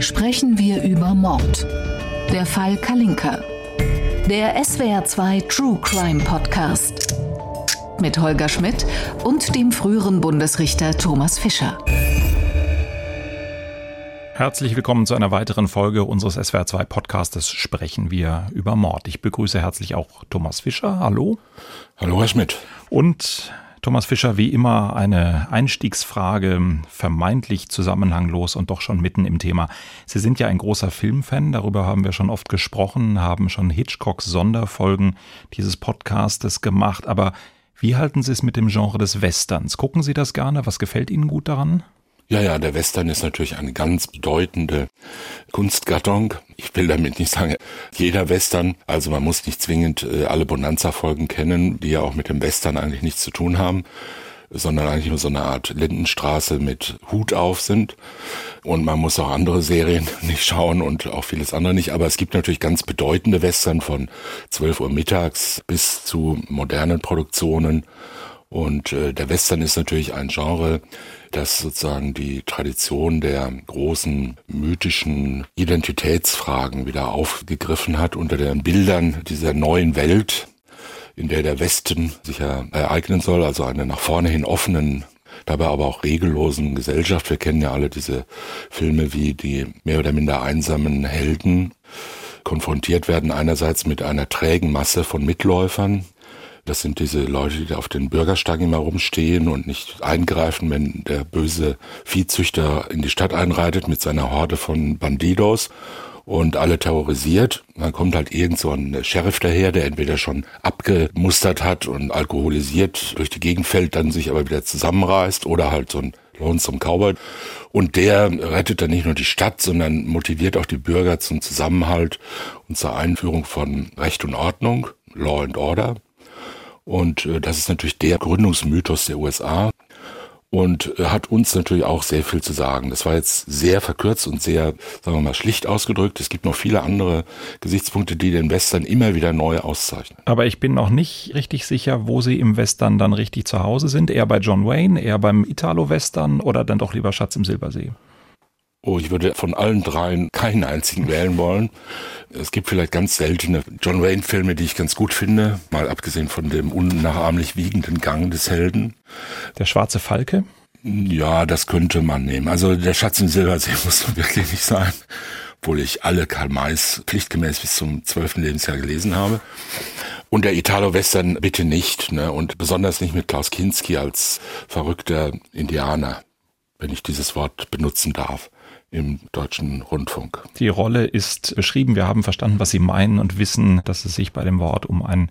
sprechen wir über Mord. Der Fall Kalinka. Der SWR2 True Crime Podcast. Mit Holger Schmidt und dem früheren Bundesrichter Thomas Fischer. Herzlich willkommen zu einer weiteren Folge unseres SWR2 Podcastes Sprechen wir über Mord. Ich begrüße herzlich auch Thomas Fischer. Hallo. Hallo, Herr Schmidt. Und Thomas Fischer, wie immer eine Einstiegsfrage, vermeintlich zusammenhanglos und doch schon mitten im Thema. Sie sind ja ein großer Filmfan, darüber haben wir schon oft gesprochen, haben schon Hitchcocks Sonderfolgen dieses Podcastes gemacht, aber wie halten Sie es mit dem Genre des Westerns? Gucken Sie das gerne? Was gefällt Ihnen gut daran? Ja, ja, der Western ist natürlich eine ganz bedeutende Kunstgattung. Ich will damit nicht sagen, jeder Western, also man muss nicht zwingend äh, alle Bonanza-Folgen kennen, die ja auch mit dem Western eigentlich nichts zu tun haben, sondern eigentlich nur so eine Art Lindenstraße mit Hut auf sind. Und man muss auch andere Serien nicht schauen und auch vieles andere nicht. Aber es gibt natürlich ganz bedeutende Western von 12 Uhr mittags bis zu modernen Produktionen. Und äh, der Western ist natürlich ein Genre, das sozusagen die Tradition der großen mythischen Identitätsfragen wieder aufgegriffen hat unter den Bildern dieser neuen Welt, in der der Westen sich ja ereignen soll, also eine nach vorne hin offenen dabei aber auch regellosen Gesellschaft. Wir kennen ja alle diese Filme wie die mehr oder minder einsamen Helden konfrontiert werden einerseits mit einer trägen Masse von Mitläufern, das sind diese Leute, die auf den Bürgersteigen immer rumstehen und nicht eingreifen, wenn der böse Viehzüchter in die Stadt einreitet mit seiner Horde von Bandidos und alle terrorisiert. Dann kommt halt irgend so ein Sheriff daher, der entweder schon abgemustert hat und alkoholisiert durch die Gegend fällt, dann sich aber wieder zusammenreißt oder halt so ein Lonesome Cowboy. Und der rettet dann nicht nur die Stadt, sondern motiviert auch die Bürger zum Zusammenhalt und zur Einführung von Recht und Ordnung, Law and Order. Und äh, das ist natürlich der Gründungsmythos der USA und äh, hat uns natürlich auch sehr viel zu sagen. Das war jetzt sehr verkürzt und sehr, sagen wir mal, schlicht ausgedrückt. Es gibt noch viele andere Gesichtspunkte, die den Western immer wieder neu auszeichnen. Aber ich bin noch nicht richtig sicher, wo Sie im Western dann richtig zu Hause sind. Eher bei John Wayne, eher beim Italo-Western oder dann doch lieber Schatz im Silbersee? Oh, ich würde von allen dreien keinen einzigen wählen wollen. Es gibt vielleicht ganz seltene John Wayne-Filme, die ich ganz gut finde, mal abgesehen von dem unnachahmlich wiegenden Gang des Helden. Der schwarze Falke? Ja, das könnte man nehmen. Also der Schatz im Silbersee muss wirklich nicht sein, obwohl ich alle Karl Mays pflichtgemäß bis zum zwölften Lebensjahr gelesen habe. Und der Italo-Western bitte nicht, ne? Und besonders nicht mit Klaus Kinski als verrückter Indianer, wenn ich dieses Wort benutzen darf im deutschen Rundfunk. Die Rolle ist beschrieben. Wir haben verstanden, was Sie meinen und wissen, dass es sich bei dem Wort um ein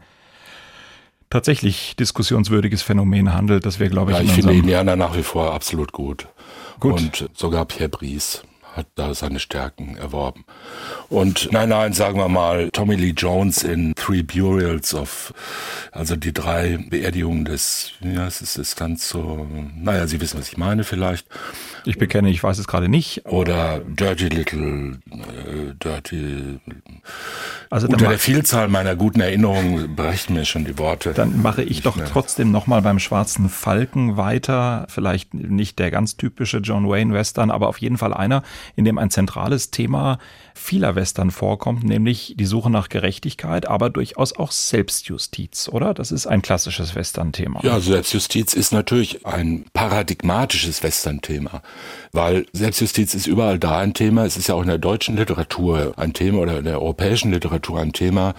tatsächlich diskussionswürdiges Phänomen handelt, das wir, glaube ich, ja, ich finde Indianer nach wie vor absolut gut. gut. Und sogar Pierre Brice hat da seine Stärken erworben. Und nein, nein, sagen wir mal, Tommy Lee Jones in Three Burials of, also die drei Beerdigungen des, ja, es ist, ist ganz so, naja, Sie wissen, was ich meine vielleicht. Ich bekenne, ich weiß es gerade nicht. Oder Dirty Little, äh, Dirty. Also unter der Vielzahl meiner guten Erinnerungen brechen mir schon die Worte. Dann mache ich doch mehr. trotzdem nochmal beim Schwarzen Falken weiter. Vielleicht nicht der ganz typische John Wayne Western, aber auf jeden Fall einer, in dem ein zentrales Thema vieler Western vorkommt, nämlich die Suche nach Gerechtigkeit, aber durchaus auch Selbstjustiz, oder? Das ist ein klassisches Western-Thema. Ja, Selbstjustiz ist natürlich ein paradigmatisches Western-Thema, weil Selbstjustiz ist überall da ein Thema. Es ist ja auch in der deutschen Literatur ein Thema oder in der europäischen Literatur ein Thema.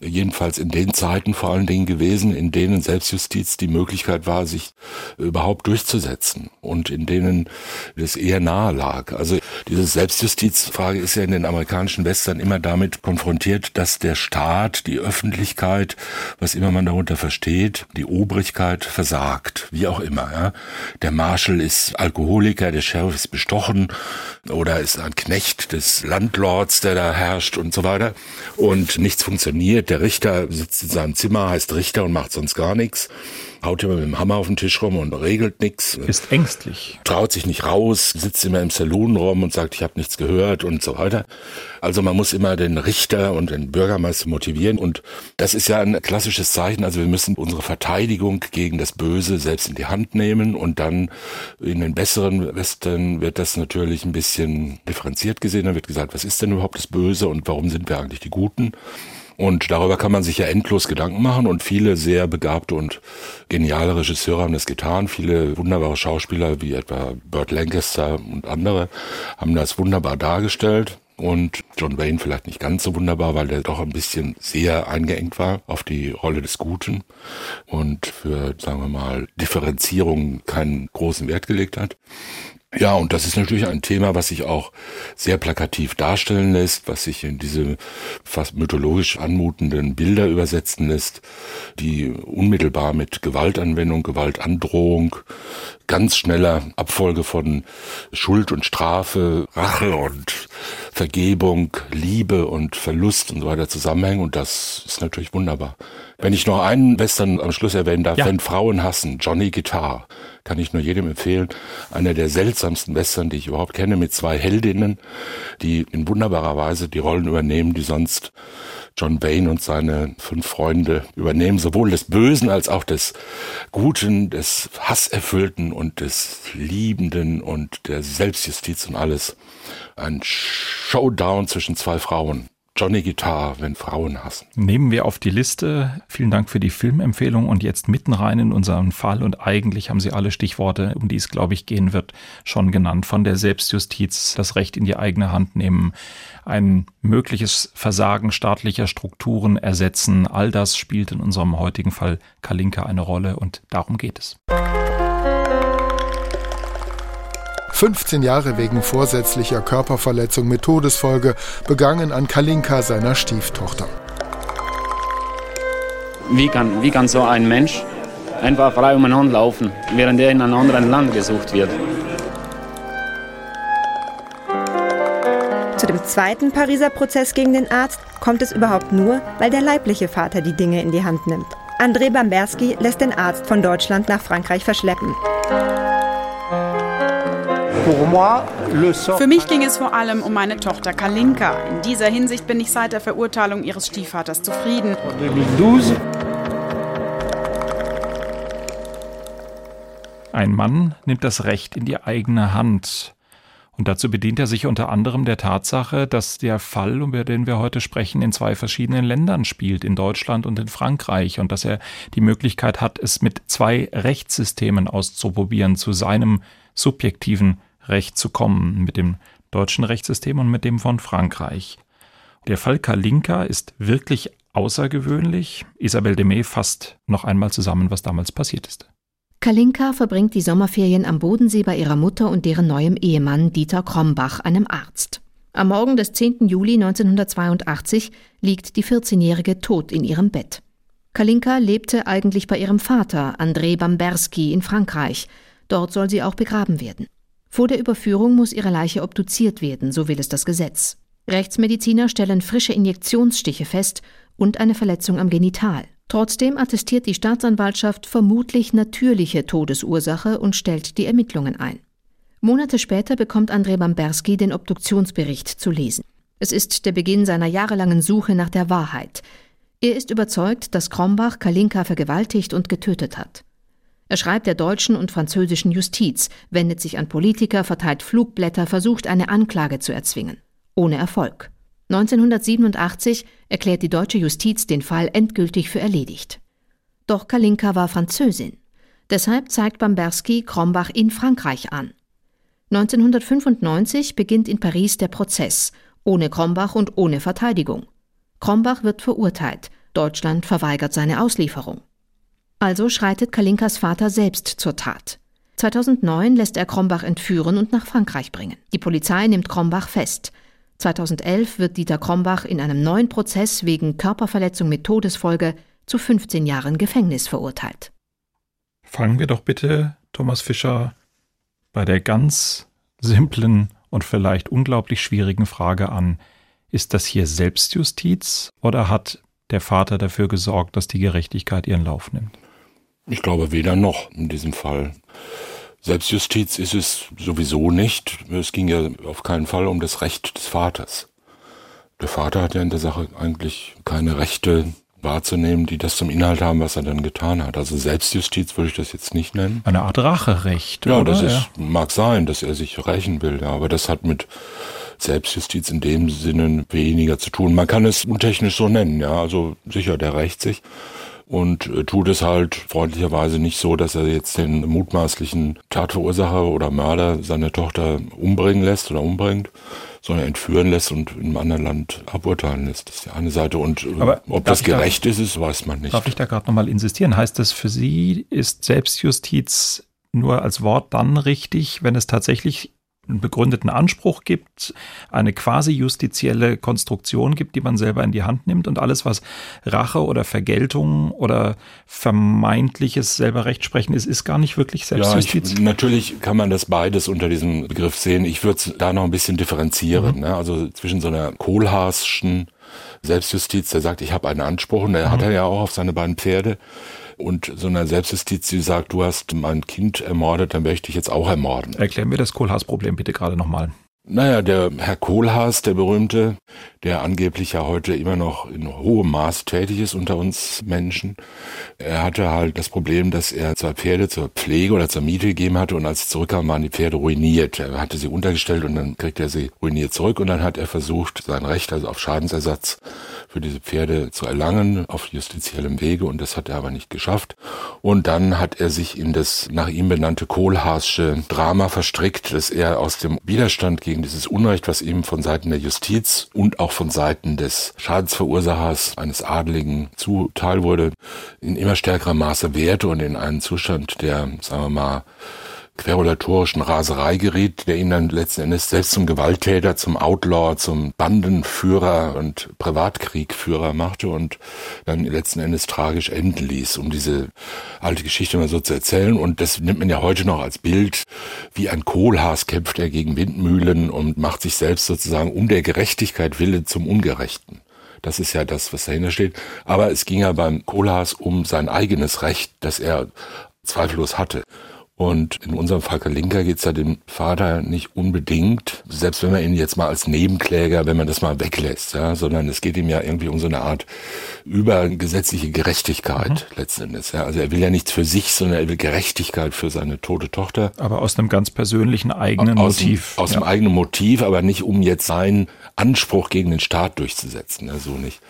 Jedenfalls in den Zeiten vor allen Dingen gewesen, in denen Selbstjustiz die Möglichkeit war, sich überhaupt durchzusetzen und in denen es eher nahe lag. Also diese Selbstjustizfrage ist ja in den amerikanischen Western immer damit konfrontiert, dass der Staat, die Öffentlichkeit, was immer man darunter versteht, die Obrigkeit versagt, wie auch immer. Ja. Der Marshal ist Alkoholiker, der Sheriff ist bestochen oder ist ein Knecht des Landlords, der da herrscht und so weiter. Und nichts funktioniert. Der Richter sitzt in seinem Zimmer, heißt Richter und macht sonst gar nichts. Haut immer mit dem Hammer auf den Tisch rum und regelt nichts. Ist ängstlich. Traut sich nicht raus, sitzt immer im Saloon rum und sagt, ich habe nichts gehört und so weiter. Also man muss immer den Richter und den Bürgermeister motivieren und das ist ja ein klassisches Zeichen. Also wir müssen unsere Verteidigung gegen das Böse selbst in die Hand nehmen und dann in den besseren Westen wird das natürlich ein bisschen differenziert gesehen. Dann wird gesagt, was ist denn überhaupt das Böse und warum sind wir eigentlich die Guten? Und darüber kann man sich ja endlos Gedanken machen und viele sehr begabte und geniale Regisseure haben das getan. Viele wunderbare Schauspieler wie etwa Burt Lancaster und andere haben das wunderbar dargestellt. Und John Wayne vielleicht nicht ganz so wunderbar, weil der doch ein bisschen sehr eingeengt war auf die Rolle des Guten und für, sagen wir mal, Differenzierung keinen großen Wert gelegt hat. Ja, und das ist natürlich ein Thema, was sich auch sehr plakativ darstellen lässt, was sich in diese fast mythologisch anmutenden Bilder übersetzen lässt, die unmittelbar mit Gewaltanwendung, Gewaltandrohung, ganz schneller Abfolge von Schuld und Strafe, Rache und Vergebung, Liebe und Verlust und so weiter zusammenhängen. Und das ist natürlich wunderbar. Wenn ich noch einen Western am Schluss erwähnen darf, ja. wenn Frauen hassen, Johnny Guitar, kann ich nur jedem empfehlen. Einer der seltsamsten Western, die ich überhaupt kenne, mit zwei Heldinnen, die in wunderbarer Weise die Rollen übernehmen, die sonst John Wayne und seine fünf Freunde übernehmen, sowohl des Bösen als auch des Guten, des Hasserfüllten und des Liebenden und der Selbstjustiz und alles. Ein Showdown zwischen zwei Frauen. Johnny Guitar, wenn Frauen hassen. Nehmen wir auf die Liste. Vielen Dank für die Filmempfehlung und jetzt mitten rein in unseren Fall. Und eigentlich haben Sie alle Stichworte, um die es, glaube ich, gehen wird, schon genannt. Von der Selbstjustiz, das Recht in die eigene Hand nehmen, ein mögliches Versagen staatlicher Strukturen ersetzen. All das spielt in unserem heutigen Fall Kalinka eine Rolle und darum geht es. 15 Jahre wegen vorsätzlicher Körperverletzung mit Todesfolge begangen an Kalinka, seiner Stieftochter. Wie kann, wie kann so ein Mensch einfach frei umeinander laufen, während er in einem anderen Land gesucht wird? Zu dem zweiten Pariser Prozess gegen den Arzt kommt es überhaupt nur, weil der leibliche Vater die Dinge in die Hand nimmt. André Bamberski lässt den Arzt von Deutschland nach Frankreich verschleppen. Für mich ging es vor allem um meine Tochter Kalinka. In dieser Hinsicht bin ich seit der Verurteilung ihres Stiefvaters zufrieden. Ein Mann nimmt das Recht in die eigene Hand. Und dazu bedient er sich unter anderem der Tatsache, dass der Fall, über den wir heute sprechen, in zwei verschiedenen Ländern spielt, in Deutschland und in Frankreich, und dass er die Möglichkeit hat, es mit zwei Rechtssystemen auszuprobieren, zu seinem subjektiven Recht zu kommen, mit dem deutschen Rechtssystem und mit dem von Frankreich. Der Fall Kalinka ist wirklich außergewöhnlich. Isabel Demey fasst noch einmal zusammen, was damals passiert ist. Kalinka verbringt die Sommerferien am Bodensee bei ihrer Mutter und deren neuem Ehemann Dieter Krombach, einem Arzt. Am Morgen des 10. Juli 1982 liegt die 14-Jährige tot in ihrem Bett. Kalinka lebte eigentlich bei ihrem Vater, André Bamberski, in Frankreich. Dort soll sie auch begraben werden. Vor der Überführung muss ihre Leiche obduziert werden, so will es das Gesetz. Rechtsmediziner stellen frische Injektionsstiche fest und eine Verletzung am Genital. Trotzdem attestiert die Staatsanwaltschaft vermutlich natürliche Todesursache und stellt die Ermittlungen ein. Monate später bekommt André Bamberski den Obduktionsbericht zu lesen. Es ist der Beginn seiner jahrelangen Suche nach der Wahrheit. Er ist überzeugt, dass Krombach Kalinka vergewaltigt und getötet hat. Er schreibt der deutschen und französischen Justiz, wendet sich an Politiker, verteilt Flugblätter, versucht eine Anklage zu erzwingen. Ohne Erfolg. 1987 erklärt die deutsche Justiz den Fall endgültig für erledigt. Doch Kalinka war Französin. Deshalb zeigt Bamberski Krombach in Frankreich an. 1995 beginnt in Paris der Prozess, ohne Krombach und ohne Verteidigung. Krombach wird verurteilt, Deutschland verweigert seine Auslieferung. Also schreitet Kalinkas Vater selbst zur Tat. 2009 lässt er Krombach entführen und nach Frankreich bringen. Die Polizei nimmt Krombach fest. 2011 wird Dieter Krombach in einem neuen Prozess wegen Körperverletzung mit Todesfolge zu 15 Jahren Gefängnis verurteilt. Fangen wir doch bitte, Thomas Fischer, bei der ganz simplen und vielleicht unglaublich schwierigen Frage an. Ist das hier Selbstjustiz oder hat der Vater dafür gesorgt, dass die Gerechtigkeit ihren Lauf nimmt? Ich glaube weder noch in diesem Fall. Selbstjustiz ist es sowieso nicht. Es ging ja auf keinen Fall um das Recht des Vaters. Der Vater hat ja in der Sache eigentlich keine Rechte wahrzunehmen, die das zum Inhalt haben, was er dann getan hat. Also Selbstjustiz würde ich das jetzt nicht nennen. Eine Art Racherecht. Ja, oder? das ist, mag sein, dass er sich rächen will, ja, aber das hat mit Selbstjustiz in dem Sinne weniger zu tun. Man kann es untechnisch so nennen, ja. Also sicher, der rächt sich und äh, tut es halt freundlicherweise nicht so, dass er jetzt den mutmaßlichen Tatverursacher oder Mörder seine Tochter umbringen lässt oder umbringt, sondern entführen lässt und in einem anderen Land aburteilen lässt. Das ist die eine Seite. Und äh, Aber ob das ich da- gerecht ist, ist, weiß man nicht. Darf ich da gerade nochmal insistieren? Heißt das für Sie, ist Selbstjustiz nur als Wort dann richtig, wenn es tatsächlich einen begründeten Anspruch gibt, eine quasi justizielle Konstruktion gibt, die man selber in die Hand nimmt und alles, was Rache oder Vergeltung oder vermeintliches selber Rechtsprechen ist, ist gar nicht wirklich Ja, Selbstjustiz? ich, natürlich kann man das beides unter diesem Begriff sehen. Ich würde es da noch ein bisschen differenzieren. Mhm. Ne? Also zwischen so einer kohlhaaschen Selbstjustiz, der sagt, ich habe einen Anspruch, und der Mhm. hat er ja auch auf seine beiden Pferde, und so einer Selbstjustiz, die sagt, du hast mein Kind ermordet, dann möchte ich jetzt auch ermorden. Erklären wir das Kohlhaas-Problem bitte gerade nochmal. Naja, der Herr Kohlhaas, der berühmte, der angeblich ja heute immer noch in hohem Maß tätig ist unter uns Menschen, er hatte halt das Problem, dass er zwei Pferde zur Pflege oder zur Miete gegeben hatte und als sie zurückkamen, waren die Pferde ruiniert. Er hatte sie untergestellt und dann kriegt er sie ruiniert zurück und dann hat er versucht, sein Recht, also auf Schadensersatz für diese Pferde zu erlangen, auf justiziellem Wege und das hat er aber nicht geschafft. Und dann hat er sich in das nach ihm benannte Kohlhaasche Drama verstrickt, dass er aus dem Widerstand gegen dieses Unrecht, was ihm von Seiten der Justiz und auch von Seiten des Schadensverursachers eines Adligen zuteil wurde, in immer stärkerem Maße wehrte und in einen Zustand der, sagen wir mal, querulatorischen Raserei geriet, der ihn dann letzten Endes selbst zum Gewalttäter, zum Outlaw, zum Bandenführer und Privatkriegführer machte und dann letzten Endes tragisch enden ließ, um diese alte Geschichte mal so zu erzählen. Und das nimmt man ja heute noch als Bild. Wie ein Kohlhaas kämpft er gegen Windmühlen und macht sich selbst sozusagen um der Gerechtigkeit Wille zum Ungerechten. Das ist ja das, was dahinter steht. Aber es ging ja beim Kohlhaas um sein eigenes Recht, das er zweifellos hatte. Und in unserem Fall Kalinka geht es ja dem Vater nicht unbedingt, selbst wenn man ihn jetzt mal als Nebenkläger, wenn man das mal weglässt, ja, sondern es geht ihm ja irgendwie um so eine Art übergesetzliche Gerechtigkeit letzten Endes. Ja. Also er will ja nichts für sich, sondern er will Gerechtigkeit für seine tote Tochter. Aber aus einem ganz persönlichen eigenen aus Motiv. Dem, aus Ja. dem eigenen Motiv, aber nicht um jetzt seinen Anspruch gegen den Staat durchzusetzen. Ja, so nicht.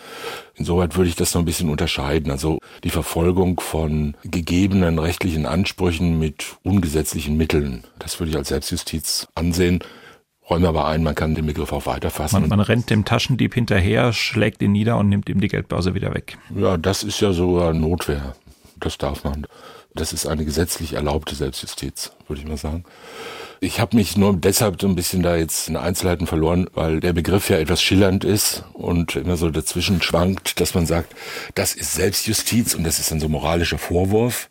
Insoweit würde ich das noch ein bisschen unterscheiden. Also die Verfolgung von gegebenen rechtlichen Ansprüchen mit ungesetzlichen Mitteln, das würde ich als Selbstjustiz ansehen. Räume aber ein, man kann den Begriff auch weiterfassen. Man, man rennt dem Taschendieb hinterher, schlägt ihn nieder und nimmt ihm die Geldbörse wieder weg. Ja, das ist ja sogar Notwehr. Das darf man. Das ist eine gesetzlich erlaubte Selbstjustiz, würde ich mal sagen. Ich habe mich nur deshalb so ein bisschen da jetzt in Einzelheiten verloren, weil der Begriff ja etwas schillernd ist und immer so dazwischen schwankt, dass man sagt, das ist Selbstjustiz und das ist dann so moralischer Vorwurf,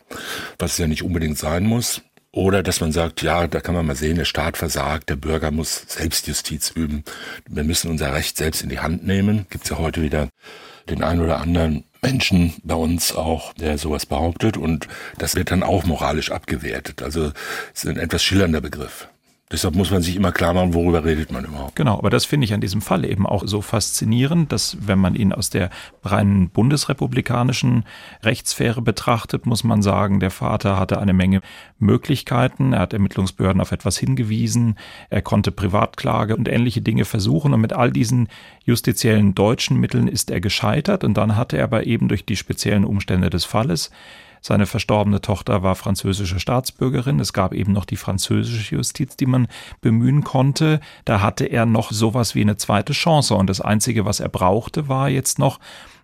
was ja nicht unbedingt sein muss. Oder dass man sagt, ja, da kann man mal sehen, der Staat versagt, der Bürger muss Selbstjustiz üben. Wir müssen unser Recht selbst in die Hand nehmen. Gibt's ja heute wieder den einen oder anderen Menschen bei uns auch, der sowas behauptet und das wird dann auch moralisch abgewertet. Also es ist ein etwas schillernder Begriff. Deshalb muss man sich immer klar machen, worüber redet man überhaupt. Genau, aber das finde ich an diesem Fall eben auch so faszinierend, dass wenn man ihn aus der reinen bundesrepublikanischen Rechtssphäre betrachtet, muss man sagen, der Vater hatte eine Menge Möglichkeiten, er hat Ermittlungsbehörden auf etwas hingewiesen, er konnte Privatklage und ähnliche Dinge versuchen. Und mit all diesen justiziellen deutschen Mitteln ist er gescheitert. Und dann hatte er aber eben durch die speziellen Umstände des Falles seine verstorbene Tochter war französische Staatsbürgerin. Es gab eben noch die französische Justiz, die man bemühen konnte. Da hatte er noch sowas wie eine zweite Chance. Und das Einzige, was er brauchte, war jetzt noch,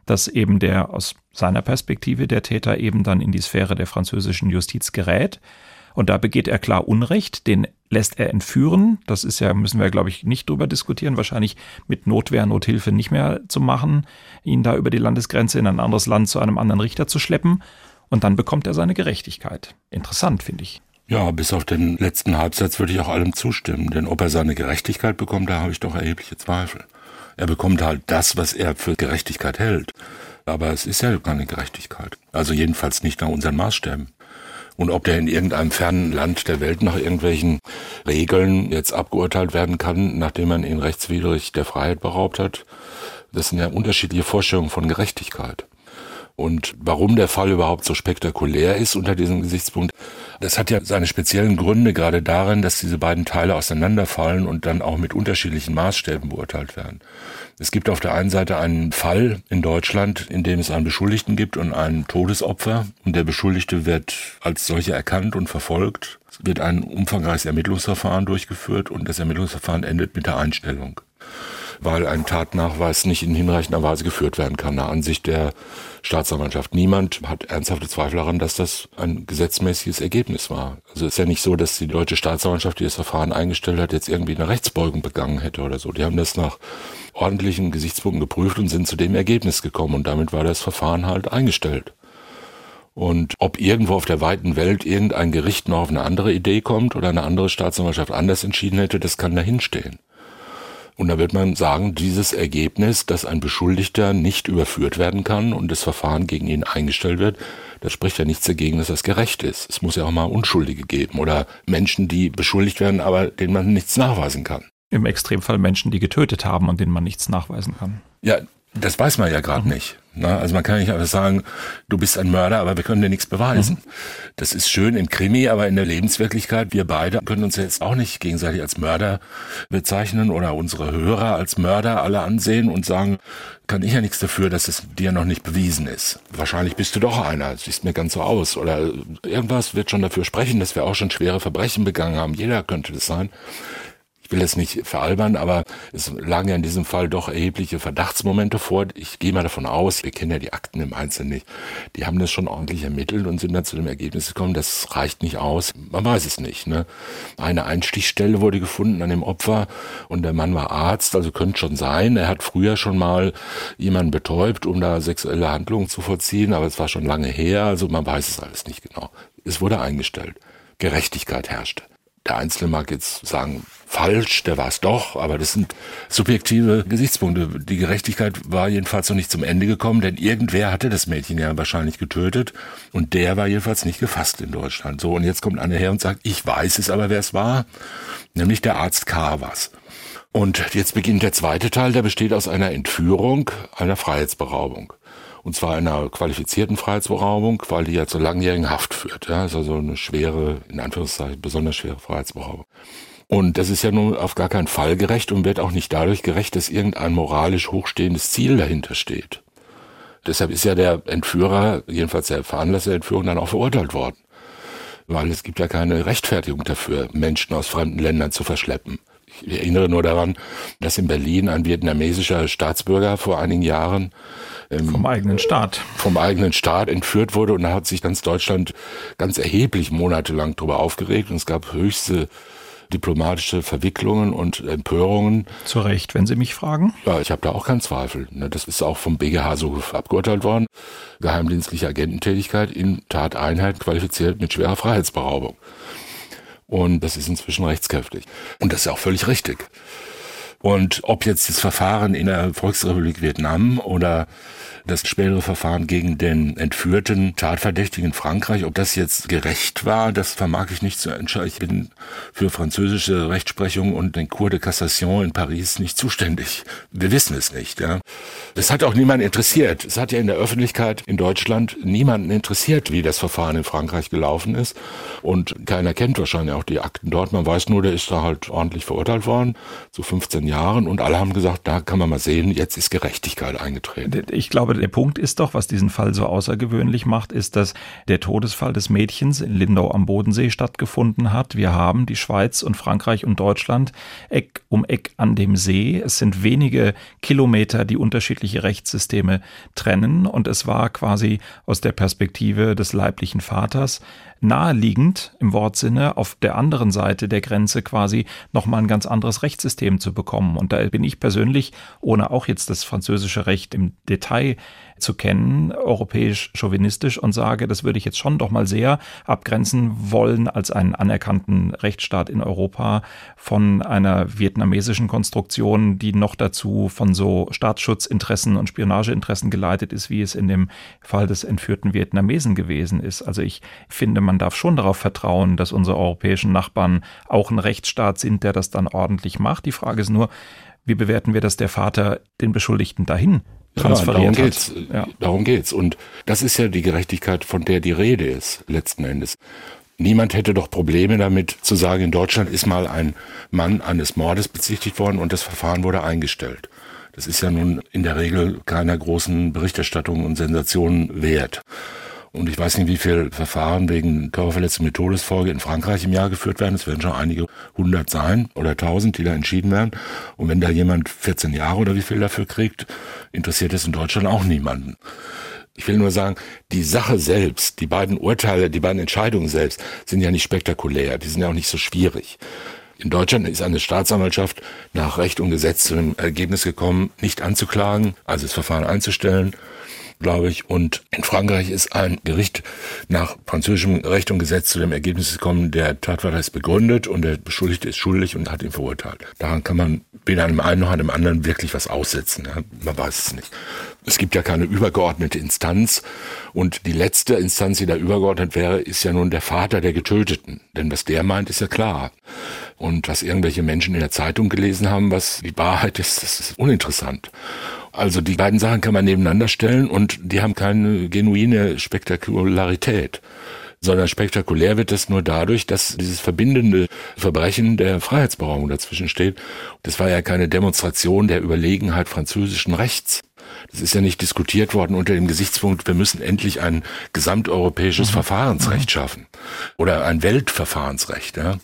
dass eben der aus seiner Perspektive der Täter eben dann in die Sphäre der französischen Justiz gerät. Und da begeht er klar Unrecht, den lässt er entführen. Das ist ja, müssen wir, glaube ich, nicht drüber diskutieren. Wahrscheinlich mit Notwehr, Nothilfe nicht mehr zu machen, ihn da über die Landesgrenze in ein anderes Land zu einem anderen Richter zu schleppen. Und dann bekommt er seine Gerechtigkeit. Interessant, finde ich. Ja, bis auf den letzten Halbsatz würde ich auch allem zustimmen. Denn ob er seine Gerechtigkeit bekommt, da habe ich doch erhebliche Zweifel. Er bekommt halt das, was er für Gerechtigkeit hält. Aber es ist ja keine Gerechtigkeit. Also jedenfalls nicht nach unseren Maßstäben. Und ob der in irgendeinem fernen Land der Welt nach irgendwelchen Regeln jetzt abgeurteilt werden kann, nachdem man ihn rechtswidrig der Freiheit beraubt hat, das sind ja unterschiedliche Vorstellungen von Gerechtigkeit. Und warum der Fall überhaupt so spektakulär ist unter diesem Gesichtspunkt, das hat ja seine speziellen Gründe gerade darin, dass diese beiden Teile auseinanderfallen und dann auch mit unterschiedlichen Maßstäben beurteilt werden. Es gibt auf der einen Seite einen Fall in Deutschland, in dem es einen Beschuldigten gibt und ein Todesopfer und der Beschuldigte wird als solcher erkannt und verfolgt. Es wird ein umfangreiches Ermittlungsverfahren durchgeführt und das Ermittlungsverfahren endet mit der Einstellung weil ein Tatnachweis nicht in hinreichender Weise geführt werden kann, nach Ansicht der Staatsanwaltschaft. Niemand hat ernsthafte Zweifel daran, dass das ein gesetzmäßiges Ergebnis war. Also es ist ja nicht so, dass die deutsche Staatsanwaltschaft, die das Verfahren eingestellt hat, jetzt irgendwie eine Rechtsbeugung begangen hätte oder so. Die haben das nach ordentlichen Gesichtspunkten geprüft und sind zu dem Ergebnis gekommen und damit war das Verfahren halt eingestellt. Und ob irgendwo auf der weiten Welt irgendein Gericht noch auf eine andere Idee kommt oder eine andere Staatsanwaltschaft anders entschieden hätte, das kann dahinstehen. Und da wird man sagen, dieses Ergebnis, dass ein Beschuldigter nicht überführt werden kann und das Verfahren gegen ihn eingestellt wird, das spricht ja nichts dagegen, dass das gerecht ist. Es muss ja auch mal Unschuldige geben oder Menschen, die beschuldigt werden, aber denen man nichts nachweisen kann. Im Extremfall Menschen, die getötet haben und denen man nichts nachweisen kann. Ja, das weiß man ja gerade mhm. nicht. Na, also man kann nicht einfach sagen, du bist ein Mörder, aber wir können dir nichts beweisen. Mhm. Das ist schön im Krimi, aber in der Lebenswirklichkeit, wir beide können uns jetzt auch nicht gegenseitig als Mörder bezeichnen oder unsere Hörer als Mörder alle ansehen und sagen, kann ich ja nichts dafür, dass es dir noch nicht bewiesen ist. Wahrscheinlich bist du doch einer, siehst mir ganz so aus. Oder irgendwas wird schon dafür sprechen, dass wir auch schon schwere Verbrechen begangen haben. Jeder könnte das sein ich will es nicht veralbern, aber es lagen ja in diesem Fall doch erhebliche Verdachtsmomente vor. Ich gehe mal davon aus, wir kennen ja die Akten im Einzelnen nicht. Die haben das schon ordentlich ermittelt und sind dann zu dem Ergebnis gekommen, das reicht nicht aus. Man weiß es nicht. Ne? Eine Einstichstelle wurde gefunden an dem Opfer und der Mann war Arzt, also könnte schon sein. Er hat früher schon mal jemanden betäubt, um da sexuelle Handlungen zu vollziehen, aber es war schon lange her, also man weiß es alles nicht genau. Es wurde eingestellt. Gerechtigkeit herrschte. Der Einzelne mag jetzt sagen, falsch, der war es doch, aber das sind subjektive Gesichtspunkte. Die Gerechtigkeit war jedenfalls noch nicht zum Ende gekommen, denn irgendwer hatte das Mädchen ja wahrscheinlich getötet und der war jedenfalls nicht gefasst in Deutschland. So, und jetzt kommt einer her und sagt, ich weiß es aber, wer es war, nämlich der Arzt K. was. Und jetzt beginnt der zweite Teil, der besteht aus einer Entführung, einer Freiheitsberaubung. Und zwar einer qualifizierten Freiheitsberaubung, weil die ja zur langjährigen Haft führt. Ja, ist also eine schwere, in Anführungszeichen, besonders schwere Freiheitsberaubung. Und das ist ja nun auf gar keinen Fall gerecht und wird auch nicht dadurch gerecht, dass irgendein moralisch hochstehendes Ziel dahinter steht. Deshalb ist ja der Entführer, jedenfalls der Veranlasser der Entführung, dann auch verurteilt worden. Weil es gibt ja keine Rechtfertigung dafür, Menschen aus fremden Ländern zu verschleppen. Ich erinnere nur daran, dass in Berlin ein vietnamesischer Staatsbürger vor einigen Jahren ähm, vom eigenen Staat vom eigenen Staat entführt wurde und da hat sich ganz Deutschland ganz erheblich monatelang darüber aufgeregt und es gab höchste diplomatische Verwicklungen und Empörungen. Zu Recht, wenn Sie mich fragen. Ja, ich habe da auch keinen Zweifel. Ne, das ist auch vom BGH so abgeurteilt worden. Geheimdienstliche Agententätigkeit in Tateinheit qualifiziert mit schwerer Freiheitsberaubung. Und das ist inzwischen rechtskräftig. Und das ist auch völlig richtig. Und ob jetzt das Verfahren in der Volksrepublik Vietnam oder das spätere Verfahren gegen den entführten Tatverdächtigen Frankreich, ob das jetzt gerecht war, das vermag ich nicht zu entscheiden. Ich bin für französische Rechtsprechung und den Cour de Cassation in Paris nicht zuständig. Wir wissen es nicht. Ja. Es hat auch niemand interessiert. Es hat ja in der Öffentlichkeit in Deutschland niemanden interessiert, wie das Verfahren in Frankreich gelaufen ist. Und keiner kennt wahrscheinlich auch die Akten dort. Man weiß nur, der ist da halt ordentlich verurteilt worden, zu 15 Jahren. Und alle haben gesagt, da kann man mal sehen, jetzt ist Gerechtigkeit eingetreten. Ich glaube, der Punkt ist doch, was diesen Fall so außergewöhnlich macht, ist, dass der Todesfall des Mädchens in Lindau am Bodensee stattgefunden hat. Wir haben die Schweiz und Frankreich und Deutschland Eck um Eck an dem See. Es sind wenige Kilometer, die unterschiedliche Rechtssysteme trennen. Und es war quasi aus der Perspektive des leiblichen Vaters naheliegend im Wortsinne auf der anderen Seite der Grenze quasi nochmal ein ganz anderes Rechtssystem zu bekommen. Und da bin ich persönlich, ohne auch jetzt das französische Recht im Detail zu kennen, europäisch chauvinistisch und sage, das würde ich jetzt schon doch mal sehr abgrenzen wollen als einen anerkannten Rechtsstaat in Europa von einer vietnamesischen Konstruktion, die noch dazu von so Staatsschutzinteressen und Spionageinteressen geleitet ist, wie es in dem Fall des entführten Vietnamesen gewesen ist. Also ich finde, man darf schon darauf vertrauen, dass unsere europäischen Nachbarn auch ein Rechtsstaat sind, der das dann ordentlich macht. Die Frage ist nur, wie bewerten wir, dass der Vater den Beschuldigten dahin transferiert ja, darum geht's. Ja. Darum geht's. Und das ist ja die Gerechtigkeit, von der die Rede ist, letzten Endes. Niemand hätte doch Probleme damit zu sagen, in Deutschland ist mal ein Mann eines Mordes bezichtigt worden und das Verfahren wurde eingestellt. Das ist ja nun in der Regel keiner großen Berichterstattung und Sensation wert. Und ich weiß nicht, wie viele Verfahren wegen Körperverletzung mit Todesfolge in Frankreich im Jahr geführt werden. Es werden schon einige hundert sein oder tausend, die da entschieden werden. Und wenn da jemand 14 Jahre oder wie viel dafür kriegt, interessiert es in Deutschland auch niemanden. Ich will nur sagen, die Sache selbst, die beiden Urteile, die beiden Entscheidungen selbst sind ja nicht spektakulär, die sind ja auch nicht so schwierig. In Deutschland ist eine Staatsanwaltschaft nach Recht und Gesetz zu dem Ergebnis gekommen, nicht anzuklagen, also das Verfahren einzustellen glaube ich. Und in Frankreich ist ein Gericht nach französischem Recht und Gesetz zu dem Ergebnis gekommen, der Tatverdacht ist begründet und der Beschuldigte ist schuldig und hat ihn verurteilt. Daran kann man weder einem einen noch einem anderen wirklich was aussetzen. Ja? Man weiß es nicht. Es gibt ja keine übergeordnete Instanz und die letzte Instanz, die da übergeordnet wäre, ist ja nun der Vater der Getöteten. Denn was der meint, ist ja klar. Und was irgendwelche Menschen in der Zeitung gelesen haben, was die Wahrheit ist, das ist uninteressant. Also die beiden Sachen kann man nebeneinander stellen und die haben keine genuine Spektakularität sondern spektakulär wird es nur dadurch, dass dieses verbindende Verbrechen der Freiheitsberauung dazwischen steht. Das war ja keine Demonstration der Überlegenheit französischen Rechts. Das ist ja nicht diskutiert worden unter dem Gesichtspunkt, wir müssen endlich ein gesamteuropäisches mhm. Verfahrensrecht mhm. schaffen oder ein Weltverfahrensrecht. Ja.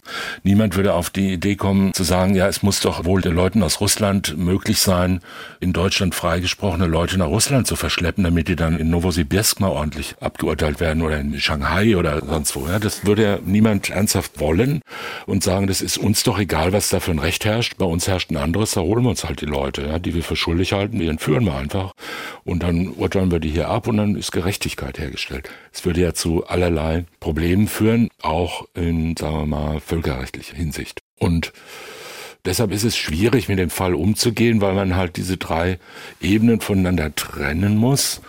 Niemand würde auf die Idee kommen zu sagen, ja, es muss doch wohl den Leuten aus Russland möglich sein, in Deutschland freigesprochene Leute nach Russland zu verschleppen, damit die dann in Novosibirsk mal ordentlich abgeurteilt werden oder in Shanghai oder sonst wo. Ja. Das würde ja niemand ernsthaft wollen und sagen, das ist uns doch egal, was da für ein Recht herrscht. Bei uns herrscht ein anderes, da holen wir uns halt die Leute, ja, die wir für schuldig halten, die entführen wir einfach und dann urteilen wir die hier ab und dann ist Gerechtigkeit hergestellt. Es würde ja zu allerlei Problemen führen, auch in, sagen wir mal, völkerrechtlicher Hinsicht. Und deshalb ist es schwierig, mit dem Fall umzugehen, weil man halt diese drei Ebenen voneinander trennen muss.